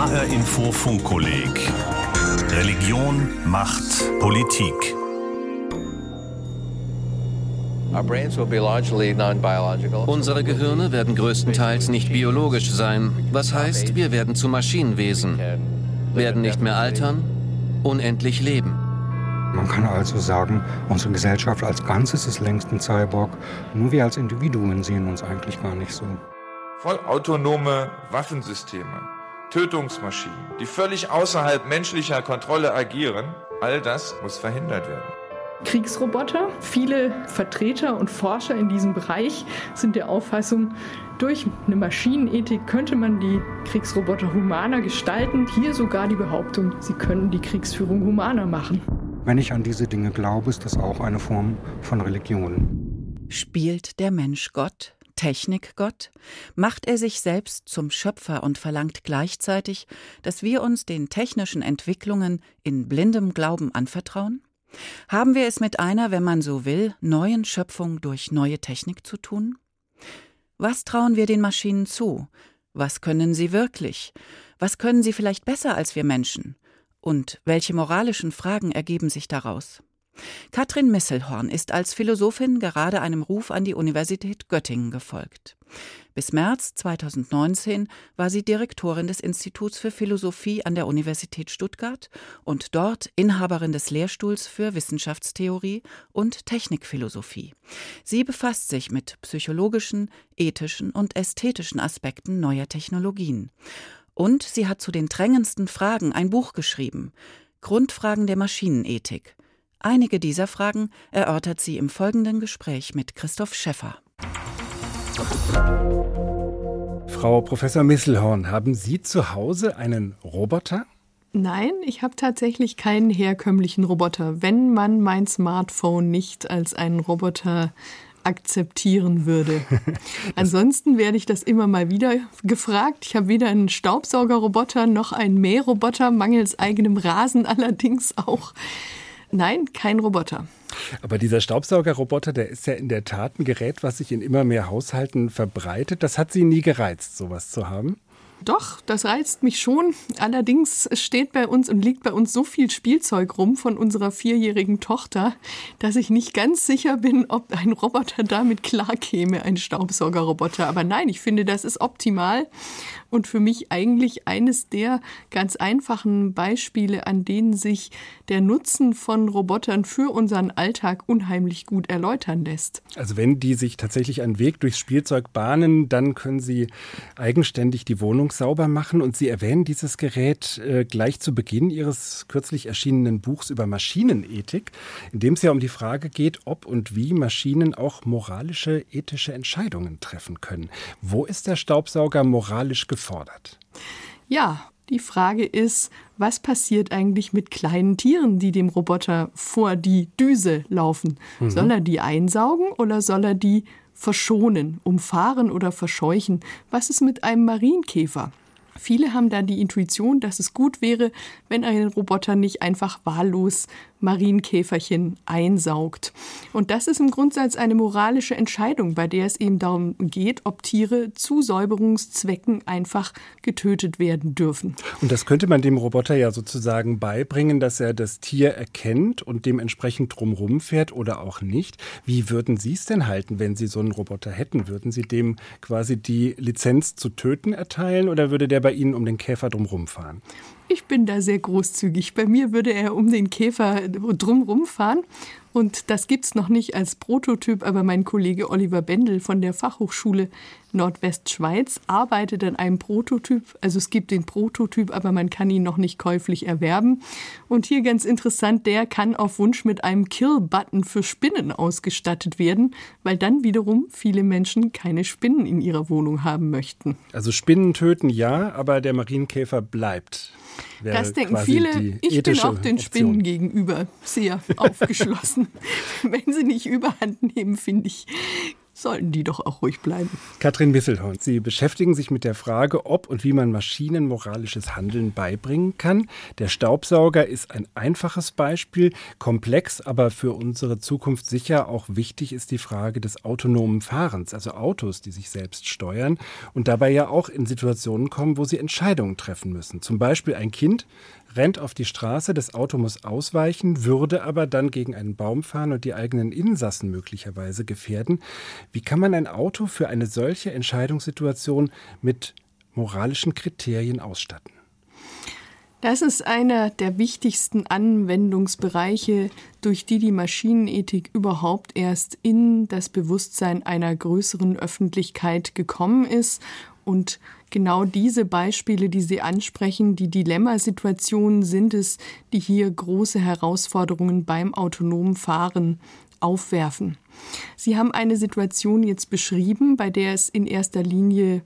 HR Info Funkkolleg Religion, Macht, Politik. Unsere Gehirne werden größtenteils nicht biologisch sein. Was heißt, wir werden zu Maschinenwesen, werden nicht mehr altern, unendlich leben. Man kann also sagen, unsere Gesellschaft als Ganzes ist längst ein Cyborg. Nur wir als Individuen sehen uns eigentlich gar nicht so. Vollautonome Waffensysteme, Tötungsmaschinen, die völlig außerhalb menschlicher Kontrolle agieren, all das muss verhindert werden. Kriegsroboter. Viele Vertreter und Forscher in diesem Bereich sind der Auffassung, durch eine Maschinenethik könnte man die Kriegsroboter humaner gestalten. Hier sogar die Behauptung, sie können die Kriegsführung humaner machen. Wenn ich an diese Dinge glaube, ist das auch eine Form von Religion. Spielt der Mensch Gott? Technikgott? Macht er sich selbst zum Schöpfer und verlangt gleichzeitig, dass wir uns den technischen Entwicklungen in blindem Glauben anvertrauen? Haben wir es mit einer, wenn man so will, neuen Schöpfung durch neue Technik zu tun? Was trauen wir den Maschinen zu? Was können sie wirklich? Was können sie vielleicht besser als wir Menschen? Und welche moralischen Fragen ergeben sich daraus? Katrin Misselhorn ist als Philosophin gerade einem Ruf an die Universität Göttingen gefolgt. Bis März 2019 war sie Direktorin des Instituts für Philosophie an der Universität Stuttgart und dort Inhaberin des Lehrstuhls für Wissenschaftstheorie und Technikphilosophie. Sie befasst sich mit psychologischen, ethischen und ästhetischen Aspekten neuer Technologien. Und sie hat zu den drängendsten Fragen ein Buch geschrieben, Grundfragen der Maschinenethik. Einige dieser Fragen erörtert sie im folgenden Gespräch mit Christoph Schäffer. Frau Professor Misselhorn, haben Sie zu Hause einen Roboter? Nein, ich habe tatsächlich keinen herkömmlichen Roboter. Wenn man mein Smartphone nicht als einen Roboter akzeptieren würde. Ansonsten werde ich das immer mal wieder gefragt. Ich habe weder einen Staubsaugerroboter noch einen Mähroboter, mangels eigenem Rasen allerdings auch. Nein, kein Roboter. Aber dieser Staubsaugerroboter, der ist ja in der Tat ein Gerät, was sich in immer mehr Haushalten verbreitet. Das hat Sie nie gereizt, sowas zu haben? Doch, das reizt mich schon. Allerdings steht bei uns und liegt bei uns so viel Spielzeug rum von unserer vierjährigen Tochter, dass ich nicht ganz sicher bin, ob ein Roboter damit klarkäme, ein Staubsaugerroboter. Aber nein, ich finde, das ist optimal und für mich eigentlich eines der ganz einfachen Beispiele, an denen sich der Nutzen von Robotern für unseren Alltag unheimlich gut erläutern lässt. Also wenn die sich tatsächlich einen Weg durchs Spielzeug bahnen, dann können sie eigenständig die Wohnung sauber machen und Sie erwähnen dieses Gerät äh, gleich zu Beginn Ihres kürzlich erschienenen Buchs über Maschinenethik, in dem es ja um die Frage geht, ob und wie Maschinen auch moralische, ethische Entscheidungen treffen können. Wo ist der Staubsauger moralisch gefordert? Gefordert. Ja, die Frage ist, was passiert eigentlich mit kleinen Tieren, die dem Roboter vor die Düse laufen? Mhm. Soll er die einsaugen oder soll er die verschonen, umfahren oder verscheuchen? Was ist mit einem Marienkäfer? Viele haben da die Intuition, dass es gut wäre, wenn ein Roboter nicht einfach wahllos Marienkäferchen einsaugt. Und das ist im Grundsatz eine moralische Entscheidung, bei der es eben darum geht, ob Tiere zu Säuberungszwecken einfach getötet werden dürfen. Und das könnte man dem Roboter ja sozusagen beibringen, dass er das Tier erkennt und dementsprechend drumherum fährt oder auch nicht. Wie würden Sie es denn halten, wenn Sie so einen Roboter hätten? Würden Sie dem quasi die Lizenz zu töten erteilen oder würde der bei Ihnen um den Käfer drumherum fahren? Ich bin da sehr großzügig. Bei mir würde er um den Käfer drumherum fahren. Und das gibt es noch nicht als Prototyp, aber mein Kollege Oliver Bendel von der Fachhochschule Nordwestschweiz arbeitet an einem Prototyp. Also es gibt den Prototyp, aber man kann ihn noch nicht käuflich erwerben. Und hier ganz interessant, der kann auf Wunsch mit einem Kill-Button für Spinnen ausgestattet werden, weil dann wiederum viele Menschen keine Spinnen in ihrer Wohnung haben möchten. Also Spinnen töten ja, aber der Marienkäfer bleibt. Das denken viele. Ich bin auch den Option. Spinnen gegenüber sehr aufgeschlossen. Wenn sie nicht überhand nehmen, finde ich, sollten die doch auch ruhig bleiben. Katrin Wisselhorn, Sie beschäftigen sich mit der Frage, ob und wie man Maschinen moralisches Handeln beibringen kann. Der Staubsauger ist ein einfaches Beispiel, komplex, aber für unsere Zukunft sicher auch wichtig ist die Frage des autonomen Fahrens, also Autos, die sich selbst steuern und dabei ja auch in Situationen kommen, wo sie Entscheidungen treffen müssen. Zum Beispiel ein Kind rennt auf die Straße, das Auto muss ausweichen, würde aber dann gegen einen Baum fahren und die eigenen Insassen möglicherweise gefährden. Wie kann man ein Auto für eine solche Entscheidungssituation mit moralischen Kriterien ausstatten? Das ist einer der wichtigsten Anwendungsbereiche, durch die die Maschinenethik überhaupt erst in das Bewusstsein einer größeren Öffentlichkeit gekommen ist und genau diese Beispiele, die Sie ansprechen, die Dilemmasituationen sind es, die hier große Herausforderungen beim autonomen Fahren aufwerfen. Sie haben eine Situation jetzt beschrieben, bei der es in erster Linie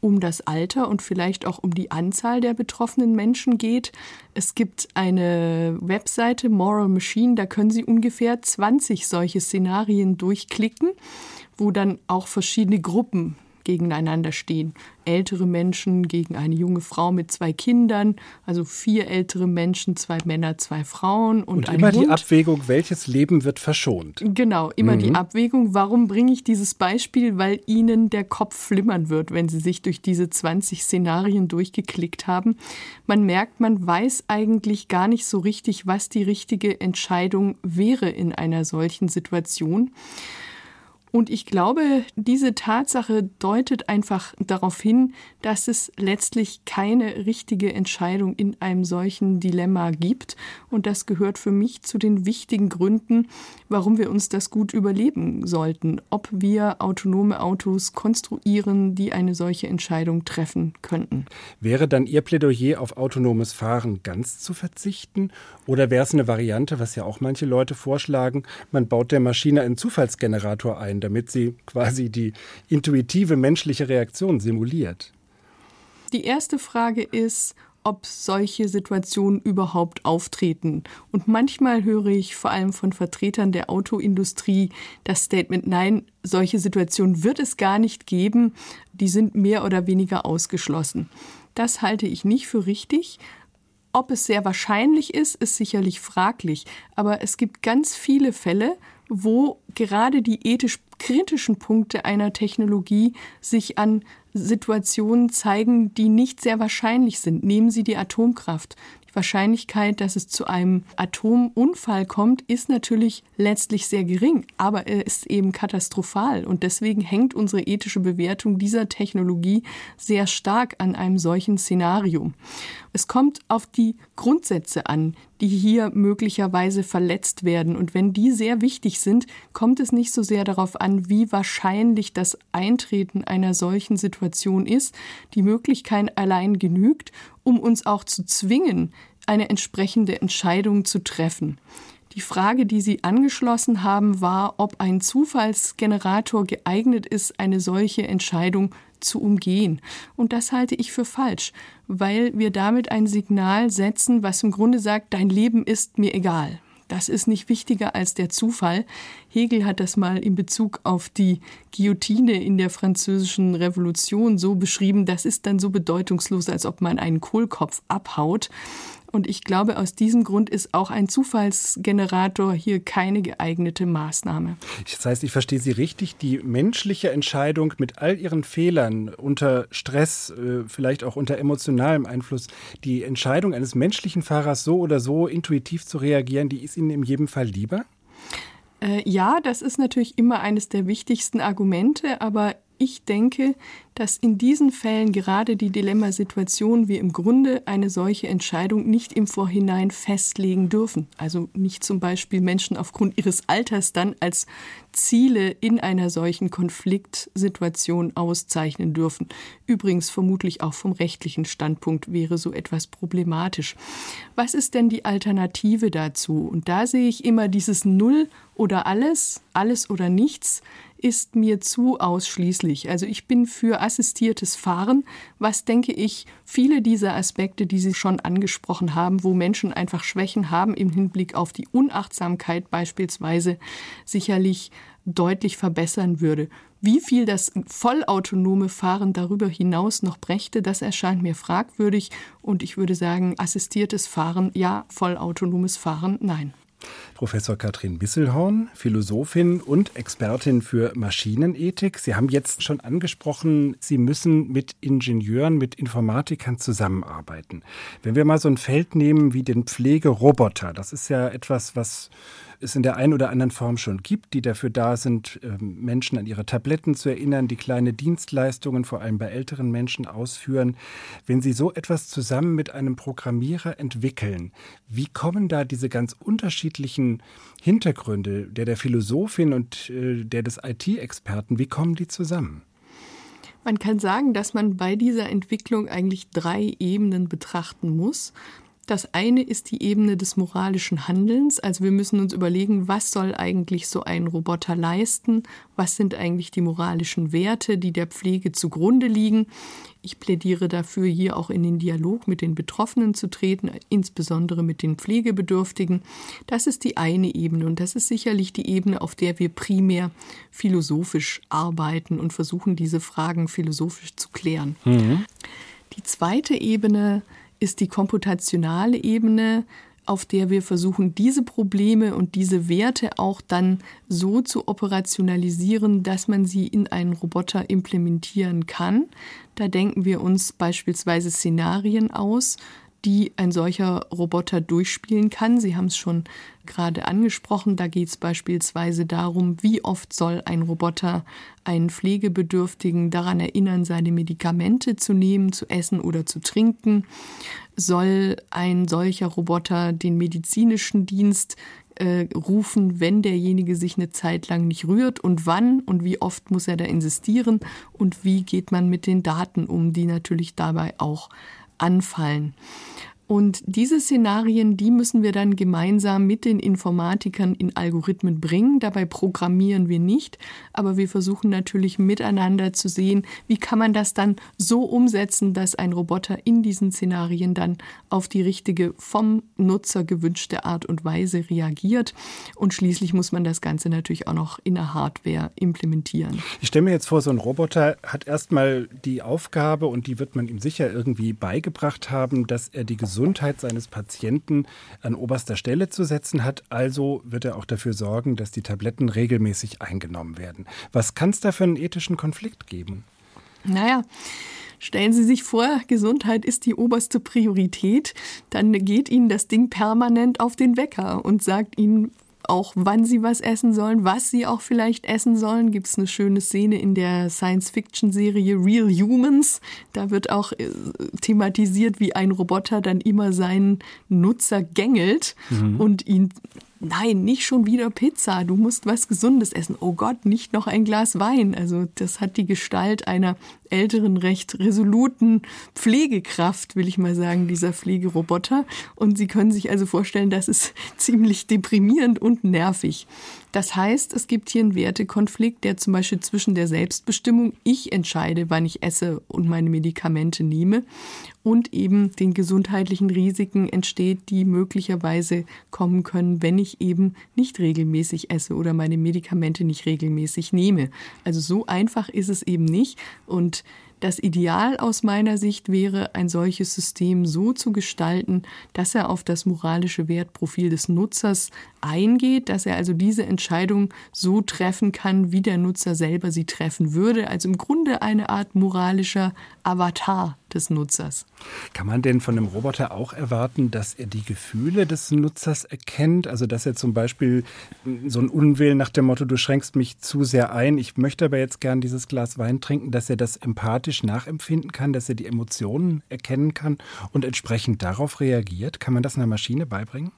um das Alter und vielleicht auch um die Anzahl der betroffenen Menschen geht. Es gibt eine Webseite Moral Machine, da können Sie ungefähr 20 solche Szenarien durchklicken, wo dann auch verschiedene Gruppen gegeneinander stehen. Ältere Menschen gegen eine junge Frau mit zwei Kindern, also vier ältere Menschen, zwei Männer, zwei Frauen und, und ein immer Hund. die Abwägung, welches Leben wird verschont. Genau, immer Mhm. die Abwägung. Warum bringe ich dieses Beispiel? Weil Ihnen der Kopf flimmern wird, wenn Sie sich durch diese 20 Szenarien durchgeklickt haben. Man merkt, man weiß eigentlich gar nicht so richtig, was die richtige Entscheidung wäre in einer solchen Situation. Und ich glaube, diese Tatsache deutet einfach darauf hin, dass es letztlich keine richtige Entscheidung in einem solchen Dilemma gibt. Und das gehört für mich zu den wichtigen Gründen, warum wir uns das gut überleben sollten, ob wir autonome Autos konstruieren, die eine solche Entscheidung treffen könnten. Wäre dann Ihr Plädoyer auf autonomes Fahren ganz zu verzichten? Oder wäre es eine Variante, was ja auch manche Leute vorschlagen, man baut der Maschine einen Zufallsgenerator ein, damit sie quasi die intuitive menschliche Reaktion simuliert? Die erste Frage ist, ob solche Situationen überhaupt auftreten. Und manchmal höre ich vor allem von Vertretern der Autoindustrie das Statement, nein, solche Situationen wird es gar nicht geben, die sind mehr oder weniger ausgeschlossen. Das halte ich nicht für richtig. Ob es sehr wahrscheinlich ist, ist sicherlich fraglich. Aber es gibt ganz viele Fälle, wo gerade die ethisch kritischen Punkte einer Technologie sich an Situationen zeigen, die nicht sehr wahrscheinlich sind. Nehmen Sie die Atomkraft. Die Wahrscheinlichkeit, dass es zu einem Atomunfall kommt, ist natürlich letztlich sehr gering, aber er ist eben katastrophal. Und deswegen hängt unsere ethische Bewertung dieser Technologie sehr stark an einem solchen Szenario. Es kommt auf die Grundsätze an, die hier möglicherweise verletzt werden. Und wenn die sehr wichtig sind, kommt es nicht so sehr darauf an, wie wahrscheinlich das Eintreten einer solchen Situation ist. Die Möglichkeit allein genügt, um uns auch zu zwingen, eine entsprechende Entscheidung zu treffen. Die Frage, die Sie angeschlossen haben, war, ob ein Zufallsgenerator geeignet ist, eine solche Entscheidung zu umgehen. Und das halte ich für falsch, weil wir damit ein Signal setzen, was im Grunde sagt, dein Leben ist mir egal. Das ist nicht wichtiger als der Zufall. Hegel hat das mal in Bezug auf die Guillotine in der französischen Revolution so beschrieben, das ist dann so bedeutungslos, als ob man einen Kohlkopf abhaut. Und ich glaube, aus diesem Grund ist auch ein Zufallsgenerator hier keine geeignete Maßnahme. Das heißt, ich verstehe Sie richtig, die menschliche Entscheidung mit all ihren Fehlern unter Stress, äh, vielleicht auch unter emotionalem Einfluss, die Entscheidung eines menschlichen Fahrers so oder so intuitiv zu reagieren, die ist Ihnen in jedem Fall lieber? Äh, ja, das ist natürlich immer eines der wichtigsten Argumente, aber ich denke, dass in diesen Fällen gerade die Dilemmasituation wir im Grunde eine solche Entscheidung nicht im Vorhinein festlegen dürfen. Also nicht zum Beispiel Menschen aufgrund ihres Alters dann als Ziele in einer solchen Konfliktsituation auszeichnen dürfen. Übrigens vermutlich auch vom rechtlichen Standpunkt wäre so etwas problematisch. Was ist denn die Alternative dazu? Und da sehe ich immer dieses Null oder alles, alles oder nichts ist mir zu ausschließlich. Also ich bin für assistiertes Fahren, was denke ich, viele dieser Aspekte, die Sie schon angesprochen haben, wo Menschen einfach Schwächen haben im Hinblick auf die Unachtsamkeit beispielsweise, sicherlich deutlich verbessern würde. Wie viel das vollautonome Fahren darüber hinaus noch brächte, das erscheint mir fragwürdig. Und ich würde sagen, assistiertes Fahren ja, vollautonomes Fahren nein. Professor Katrin Bisselhorn, Philosophin und Expertin für Maschinenethik. Sie haben jetzt schon angesprochen, Sie müssen mit Ingenieuren, mit Informatikern zusammenarbeiten. Wenn wir mal so ein Feld nehmen wie den Pflegeroboter, das ist ja etwas, was es in der einen oder anderen Form schon gibt, die dafür da sind, ähm, Menschen an ihre Tabletten zu erinnern, die kleine Dienstleistungen vor allem bei älteren Menschen ausführen. Wenn Sie so etwas zusammen mit einem Programmierer entwickeln, wie kommen da diese ganz unterschiedlichen Hintergründe, der der Philosophin und äh, der des IT-Experten, wie kommen die zusammen? Man kann sagen, dass man bei dieser Entwicklung eigentlich drei Ebenen betrachten muss. Das eine ist die Ebene des moralischen Handelns. Also wir müssen uns überlegen, was soll eigentlich so ein Roboter leisten? Was sind eigentlich die moralischen Werte, die der Pflege zugrunde liegen? Ich plädiere dafür, hier auch in den Dialog mit den Betroffenen zu treten, insbesondere mit den Pflegebedürftigen. Das ist die eine Ebene und das ist sicherlich die Ebene, auf der wir primär philosophisch arbeiten und versuchen, diese Fragen philosophisch zu klären. Mhm. Die zweite Ebene ist die komputationale Ebene, auf der wir versuchen, diese Probleme und diese Werte auch dann so zu operationalisieren, dass man sie in einen Roboter implementieren kann. Da denken wir uns beispielsweise Szenarien aus, die ein solcher Roboter durchspielen kann. Sie haben es schon gerade angesprochen. Da geht es beispielsweise darum, wie oft soll ein Roboter einen Pflegebedürftigen daran erinnern, seine Medikamente zu nehmen, zu essen oder zu trinken. Soll ein solcher Roboter den medizinischen Dienst äh, rufen, wenn derjenige sich eine Zeit lang nicht rührt und wann und wie oft muss er da insistieren und wie geht man mit den Daten um, die natürlich dabei auch anfallen. Und diese Szenarien, die müssen wir dann gemeinsam mit den Informatikern in Algorithmen bringen. Dabei programmieren wir nicht, aber wir versuchen natürlich miteinander zu sehen, wie kann man das dann so umsetzen, dass ein Roboter in diesen Szenarien dann auf die richtige vom Nutzer gewünschte Art und Weise reagiert. Und schließlich muss man das Ganze natürlich auch noch in der Hardware implementieren. Ich stelle mir jetzt vor, so ein Roboter hat erstmal die Aufgabe, und die wird man ihm sicher irgendwie beigebracht haben, dass er die Gesundheit Gesundheit seines Patienten an oberster Stelle zu setzen hat. Also wird er auch dafür sorgen, dass die Tabletten regelmäßig eingenommen werden. Was kann es da für einen ethischen Konflikt geben? Naja. Stellen Sie sich vor, Gesundheit ist die oberste Priorität, dann geht Ihnen das Ding permanent auf den Wecker und sagt Ihnen, auch wann sie was essen sollen, was sie auch vielleicht essen sollen. Gibt es eine schöne Szene in der Science-Fiction-Serie Real Humans. Da wird auch äh, thematisiert, wie ein Roboter dann immer seinen Nutzer gängelt mhm. und ihn nein, nicht schon wieder Pizza, du musst was Gesundes essen. Oh Gott, nicht noch ein Glas Wein. Also das hat die Gestalt einer älteren, recht resoluten Pflegekraft, will ich mal sagen, dieser Pflegeroboter. Und Sie können sich also vorstellen, das ist ziemlich deprimierend und nervig. Das heißt, es gibt hier einen Wertekonflikt, der zum Beispiel zwischen der Selbstbestimmung, ich entscheide, wann ich esse und meine Medikamente nehme, und eben den gesundheitlichen Risiken entsteht, die möglicherweise kommen können, wenn ich eben nicht regelmäßig esse oder meine Medikamente nicht regelmäßig nehme. Also so einfach ist es eben nicht. Und das Ideal aus meiner Sicht wäre, ein solches System so zu gestalten, dass er auf das moralische Wertprofil des Nutzers eingeht, dass er also diese Entscheidung so treffen kann, wie der Nutzer selber sie treffen würde. Also im Grunde eine Art moralischer Avatar des Nutzers. Kann man denn von einem Roboter auch erwarten, dass er die Gefühle des Nutzers erkennt? Also dass er zum Beispiel so ein Unwillen nach dem Motto, du schränkst mich zu sehr ein, ich möchte aber jetzt gern dieses Glas Wein trinken, dass er das empathisch nachempfinden kann, dass er die Emotionen erkennen kann und entsprechend darauf reagiert? Kann man das einer Maschine beibringen?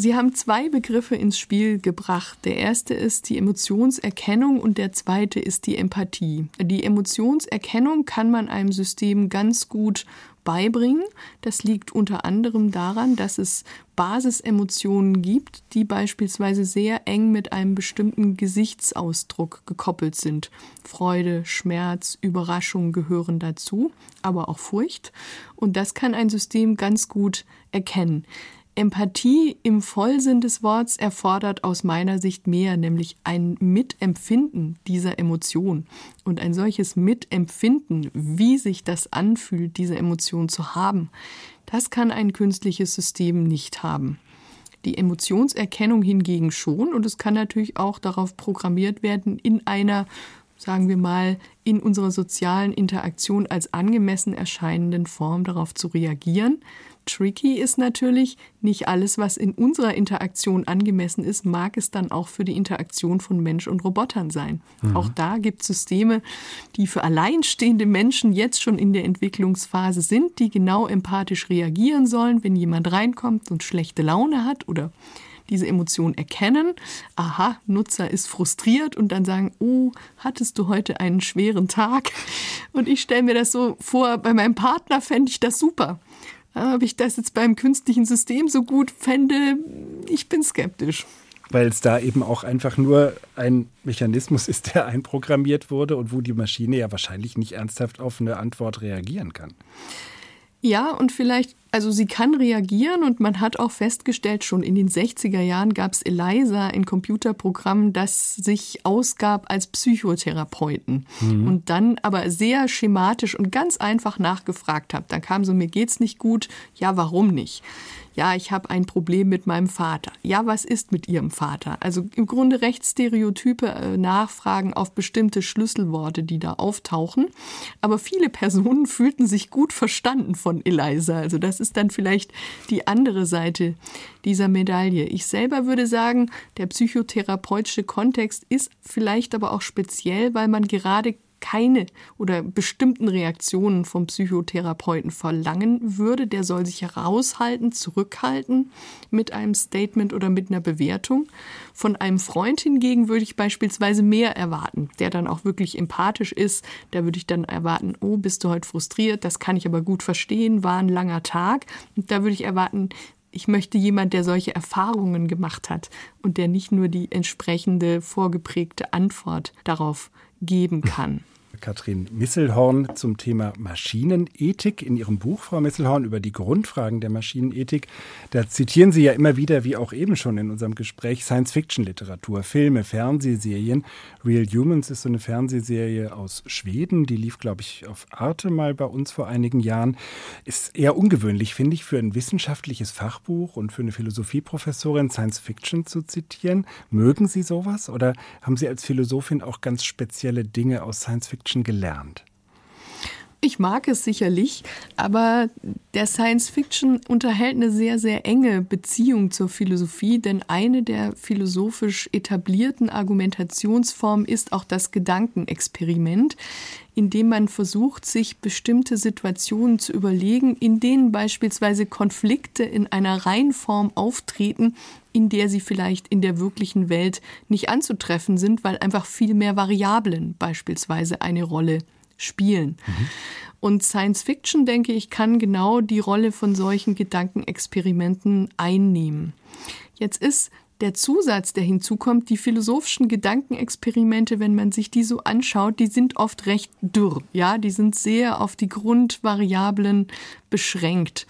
Sie haben zwei Begriffe ins Spiel gebracht. Der erste ist die Emotionserkennung und der zweite ist die Empathie. Die Emotionserkennung kann man einem System ganz gut beibringen. Das liegt unter anderem daran, dass es Basisemotionen gibt, die beispielsweise sehr eng mit einem bestimmten Gesichtsausdruck gekoppelt sind. Freude, Schmerz, Überraschung gehören dazu, aber auch Furcht. Und das kann ein System ganz gut erkennen. Empathie im Vollsinn des Wortes erfordert aus meiner Sicht mehr, nämlich ein Mitempfinden dieser Emotion. Und ein solches Mitempfinden, wie sich das anfühlt, diese Emotion zu haben, das kann ein künstliches System nicht haben. Die Emotionserkennung hingegen schon und es kann natürlich auch darauf programmiert werden, in einer sagen wir mal, in unserer sozialen Interaktion als angemessen erscheinenden Form darauf zu reagieren. Tricky ist natürlich, nicht alles, was in unserer Interaktion angemessen ist, mag es dann auch für die Interaktion von Mensch und Robotern sein. Mhm. Auch da gibt es Systeme, die für alleinstehende Menschen jetzt schon in der Entwicklungsphase sind, die genau empathisch reagieren sollen, wenn jemand reinkommt und schlechte Laune hat oder diese Emotion erkennen. Aha, Nutzer ist frustriert und dann sagen, oh, hattest du heute einen schweren Tag? Und ich stelle mir das so vor, bei meinem Partner fände ich das super. Ob ich das jetzt beim künstlichen System so gut fände, ich bin skeptisch weil es da eben auch einfach nur ein Mechanismus ist, der einprogrammiert wurde und wo die Maschine ja wahrscheinlich nicht ernsthaft auf eine Antwort reagieren kann. Ja, und vielleicht, also sie kann reagieren und man hat auch festgestellt, schon in den 60er Jahren gab es ELISA, ein Computerprogramm, das sich ausgab als Psychotherapeuten mhm. und dann aber sehr schematisch und ganz einfach nachgefragt hat. Dann kam so, mir geht's nicht gut, ja, warum nicht? Ja, ich habe ein Problem mit meinem Vater. Ja, was ist mit Ihrem Vater? Also im Grunde recht stereotype äh, Nachfragen auf bestimmte Schlüsselworte, die da auftauchen. Aber viele Personen fühlten sich gut verstanden von Eliza. Also das ist dann vielleicht die andere Seite dieser Medaille. Ich selber würde sagen, der psychotherapeutische Kontext ist vielleicht aber auch speziell, weil man gerade keine oder bestimmten Reaktionen vom Psychotherapeuten verlangen würde. Der soll sich heraushalten, zurückhalten mit einem Statement oder mit einer Bewertung. Von einem Freund hingegen würde ich beispielsweise mehr erwarten, der dann auch wirklich empathisch ist. Da würde ich dann erwarten, oh, bist du heute frustriert? Das kann ich aber gut verstehen, war ein langer Tag. Und da würde ich erwarten, ich möchte jemand, der solche Erfahrungen gemacht hat und der nicht nur die entsprechende vorgeprägte Antwort darauf geben kann. Katrin Misselhorn zum Thema Maschinenethik in ihrem Buch, Frau Misselhorn, über die Grundfragen der Maschinenethik. Da zitieren Sie ja immer wieder, wie auch eben schon in unserem Gespräch, Science-Fiction-Literatur, Filme, Fernsehserien. Real Humans ist so eine Fernsehserie aus Schweden, die lief, glaube ich, auf Arte mal bei uns vor einigen Jahren. Ist eher ungewöhnlich, finde ich, für ein wissenschaftliches Fachbuch und für eine Philosophieprofessorin Science-Fiction zu zitieren. Mögen Sie sowas oder haben Sie als Philosophin auch ganz spezielle Dinge aus Science-Fiction Fiction gelernt? Ich mag es sicherlich, aber der Science Fiction unterhält eine sehr, sehr enge Beziehung zur Philosophie, denn eine der philosophisch etablierten Argumentationsformen ist auch das Gedankenexperiment, in dem man versucht, sich bestimmte Situationen zu überlegen, in denen beispielsweise Konflikte in einer Reihenform auftreten, in der sie vielleicht in der wirklichen Welt nicht anzutreffen sind, weil einfach viel mehr Variablen beispielsweise eine Rolle spielen. Mhm. Und Science Fiction, denke ich, kann genau die Rolle von solchen Gedankenexperimenten einnehmen. Jetzt ist der Zusatz, der hinzukommt, die philosophischen Gedankenexperimente, wenn man sich die so anschaut, die sind oft recht dürr. Ja, die sind sehr auf die Grundvariablen beschränkt.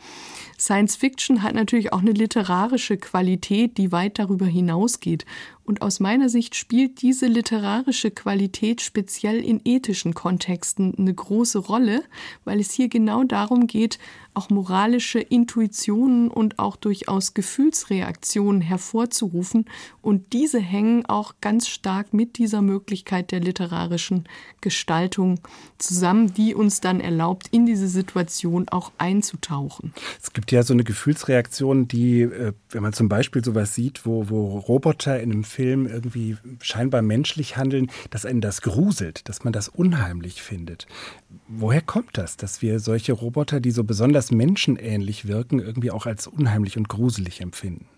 Science Fiction hat natürlich auch eine literarische Qualität, die weit darüber hinausgeht. Und aus meiner Sicht spielt diese literarische Qualität speziell in ethischen Kontexten eine große Rolle, weil es hier genau darum geht, auch moralische Intuitionen und auch durchaus Gefühlsreaktionen hervorzurufen. Und diese hängen auch ganz stark mit dieser Möglichkeit der literarischen Gestaltung zusammen, die uns dann erlaubt, in diese Situation auch einzutauchen. Es gibt ja so eine Gefühlsreaktion, die, äh, wenn man zum Beispiel sowas sieht, wo, wo Roboter in einem Film irgendwie scheinbar menschlich handeln, dass einen das gruselt, dass man das unheimlich findet. Woher kommt das, dass wir solche Roboter, die so besonders menschenähnlich wirken, irgendwie auch als unheimlich und gruselig empfinden?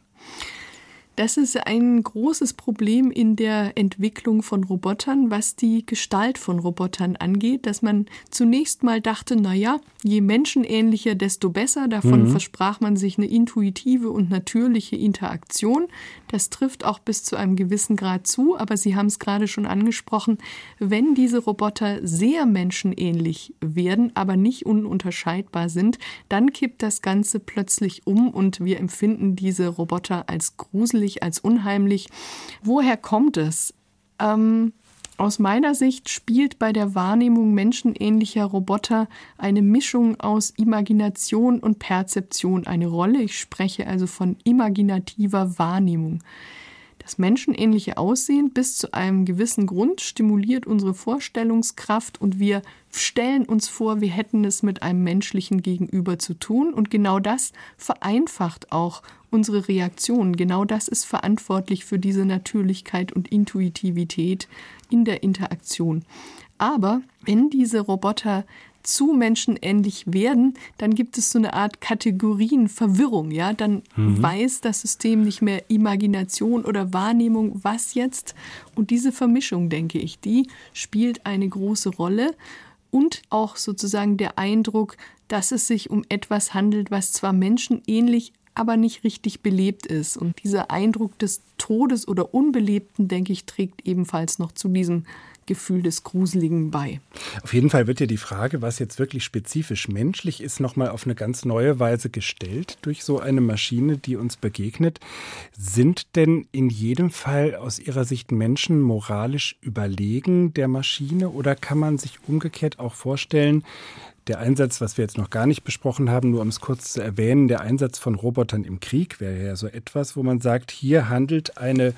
Das ist ein großes Problem in der Entwicklung von Robotern, was die Gestalt von Robotern angeht, dass man zunächst mal dachte, na ja, je menschenähnlicher, desto besser. Davon mhm. versprach man sich eine intuitive und natürliche Interaktion. Das trifft auch bis zu einem gewissen Grad zu, aber Sie haben es gerade schon angesprochen, wenn diese Roboter sehr menschenähnlich werden, aber nicht ununterscheidbar sind, dann kippt das Ganze plötzlich um und wir empfinden diese Roboter als gruselig gruselig, als unheimlich. Woher kommt es? Ähm, aus meiner Sicht spielt bei der Wahrnehmung menschenähnlicher Roboter eine Mischung aus Imagination und Perzeption eine Rolle. Ich spreche also von imaginativer Wahrnehmung. Das menschenähnliche Aussehen bis zu einem gewissen Grund stimuliert unsere Vorstellungskraft und wir stellen uns vor, wir hätten es mit einem menschlichen Gegenüber zu tun und genau das vereinfacht auch unsere Reaktionen. Genau das ist verantwortlich für diese Natürlichkeit und Intuitivität in der Interaktion. Aber wenn diese Roboter zu menschenähnlich werden, dann gibt es so eine Art Kategorienverwirrung, ja, dann mhm. weiß das System nicht mehr Imagination oder Wahrnehmung, was jetzt und diese Vermischung, denke ich, die spielt eine große Rolle und auch sozusagen der Eindruck, dass es sich um etwas handelt, was zwar menschenähnlich, aber nicht richtig belebt ist. Und dieser Eindruck des Todes oder Unbelebten, denke ich, trägt ebenfalls noch zu diesem Gefühl des Gruseligen bei. Auf jeden Fall wird ja die Frage, was jetzt wirklich spezifisch menschlich ist, nochmal auf eine ganz neue Weise gestellt durch so eine Maschine, die uns begegnet. Sind denn in jedem Fall aus Ihrer Sicht Menschen moralisch überlegen der Maschine oder kann man sich umgekehrt auch vorstellen, der Einsatz, was wir jetzt noch gar nicht besprochen haben, nur um es kurz zu erwähnen, der Einsatz von Robotern im Krieg wäre ja so etwas, wo man sagt, hier handelt eine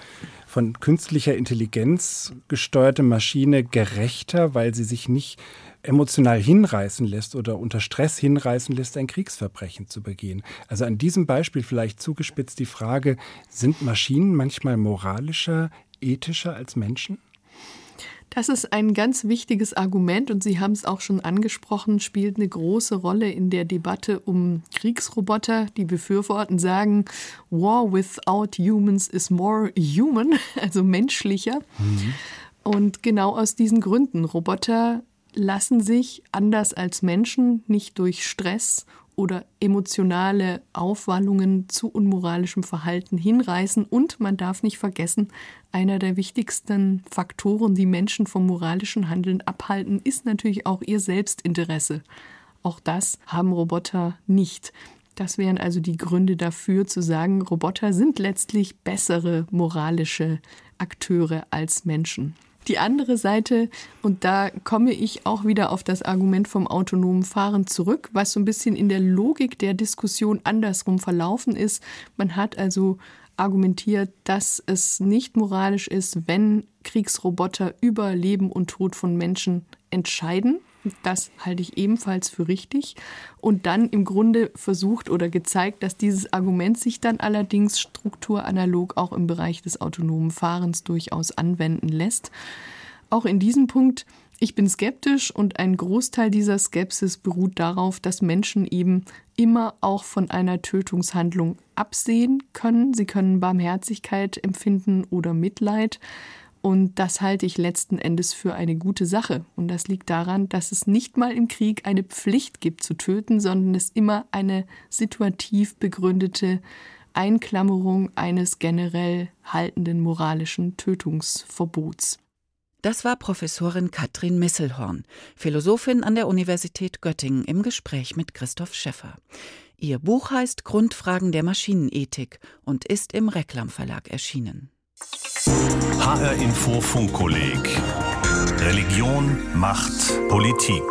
von künstlicher Intelligenz gesteuerte Maschine gerechter, weil sie sich nicht emotional hinreißen lässt oder unter Stress hinreißen lässt, ein Kriegsverbrechen zu begehen. Also an diesem Beispiel vielleicht zugespitzt die Frage, sind Maschinen manchmal moralischer, ethischer als Menschen? Das ist ein ganz wichtiges Argument und Sie haben es auch schon angesprochen, spielt eine große Rolle in der Debatte um Kriegsroboter. Die Befürworten sagen, War without humans is more human, also menschlicher. Mhm. Und genau aus diesen Gründen, Roboter lassen sich anders als Menschen nicht durch Stress oder emotionale Aufwallungen zu unmoralischem Verhalten hinreißen. Und man darf nicht vergessen, einer der wichtigsten Faktoren, die Menschen vom moralischen Handeln abhalten, ist natürlich auch ihr Selbstinteresse. Auch das haben Roboter nicht. Das wären also die Gründe dafür zu sagen, Roboter sind letztlich bessere moralische Akteure als Menschen. Die andere Seite, und da komme ich auch wieder auf das Argument vom autonomen Fahren zurück, was so ein bisschen in der Logik der Diskussion andersrum verlaufen ist. Man hat also argumentiert, dass es nicht moralisch ist, wenn Kriegsroboter über Leben und Tod von Menschen entscheiden. Das halte ich ebenfalls für richtig. Und dann im Grunde versucht oder gezeigt, dass dieses Argument sich dann allerdings strukturanalog auch im Bereich des autonomen Fahrens durchaus anwenden lässt. Auch in diesem Punkt, ich bin skeptisch und ein Großteil dieser Skepsis beruht darauf, dass Menschen eben immer auch von einer Tötungshandlung absehen können. Sie können Barmherzigkeit empfinden oder Mitleid. Und das halte ich letzten Endes für eine gute Sache. Und das liegt daran, dass es nicht mal im Krieg eine Pflicht gibt zu töten, sondern es immer eine situativ begründete Einklammerung eines generell haltenden moralischen Tötungsverbots. Das war Professorin Katrin Misselhorn, Philosophin an der Universität Göttingen im Gespräch mit Christoph Schäffer. Ihr Buch heißt Grundfragen der Maschinenethik und ist im Reklam Verlag erschienen. HR Info Funkkolleg Religion, Macht, Politik.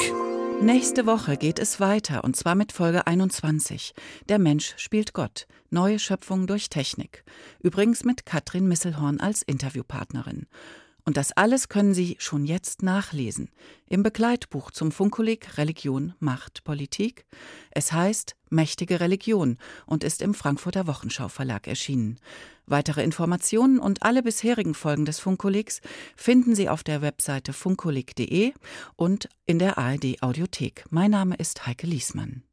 Nächste Woche geht es weiter und zwar mit Folge 21. Der Mensch spielt Gott. Neue Schöpfung durch Technik. Übrigens mit Katrin Misselhorn als Interviewpartnerin. Und das alles können Sie schon jetzt nachlesen im Begleitbuch zum Funkkolleg Religion, Macht, Politik. Es heißt Mächtige Religion und ist im Frankfurter Wochenschau Verlag erschienen. Weitere Informationen und alle bisherigen Folgen des Funkkollegs finden Sie auf der Webseite funkkolleg.de und in der ARD Audiothek. Mein Name ist Heike Liesmann.